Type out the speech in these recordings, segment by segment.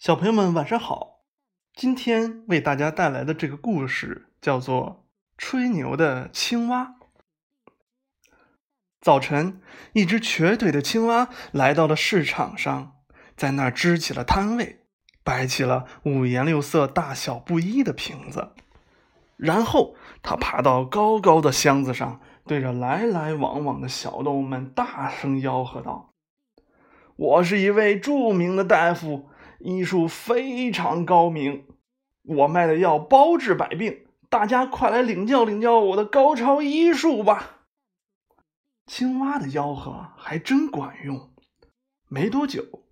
小朋友们晚上好，今天为大家带来的这个故事叫做《吹牛的青蛙》。早晨，一只瘸腿的青蛙来到了市场上，在那儿支起了摊位，摆起了五颜六色、大小不一的瓶子，然后他爬到高高的箱子上，对着来来往往的小动物们大声吆喝道：“我是一位著名的大夫。”医术非常高明，我卖的药包治百病，大家快来领教领教我的高超医术吧！青蛙的吆喝还真管用，没多久，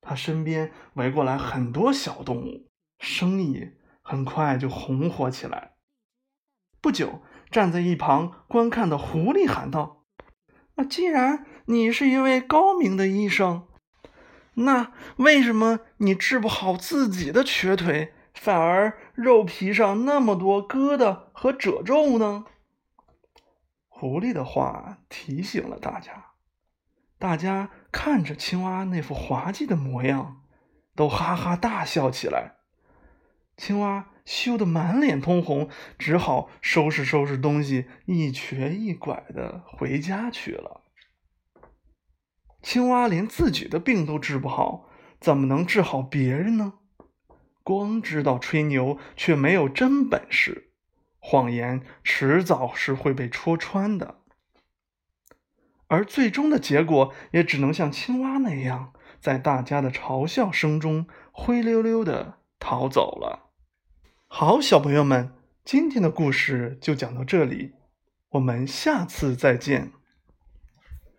他身边围过来很多小动物，生意很快就红火起来。不久，站在一旁观看的狐狸喊道：“啊，既然你是一位高明的医生。”那为什么你治不好自己的瘸腿，反而肉皮上那么多疙瘩和褶皱呢？狐狸的话提醒了大家，大家看着青蛙那副滑稽的模样，都哈哈大笑起来。青蛙羞得满脸通红，只好收拾收拾东西，一瘸一拐的回家去了。青蛙连自己的病都治不好，怎么能治好别人呢？光知道吹牛，却没有真本事，谎言迟早是会被戳穿的。而最终的结果，也只能像青蛙那样，在大家的嘲笑声中灰溜溜的逃走了。好，小朋友们，今天的故事就讲到这里，我们下次再见。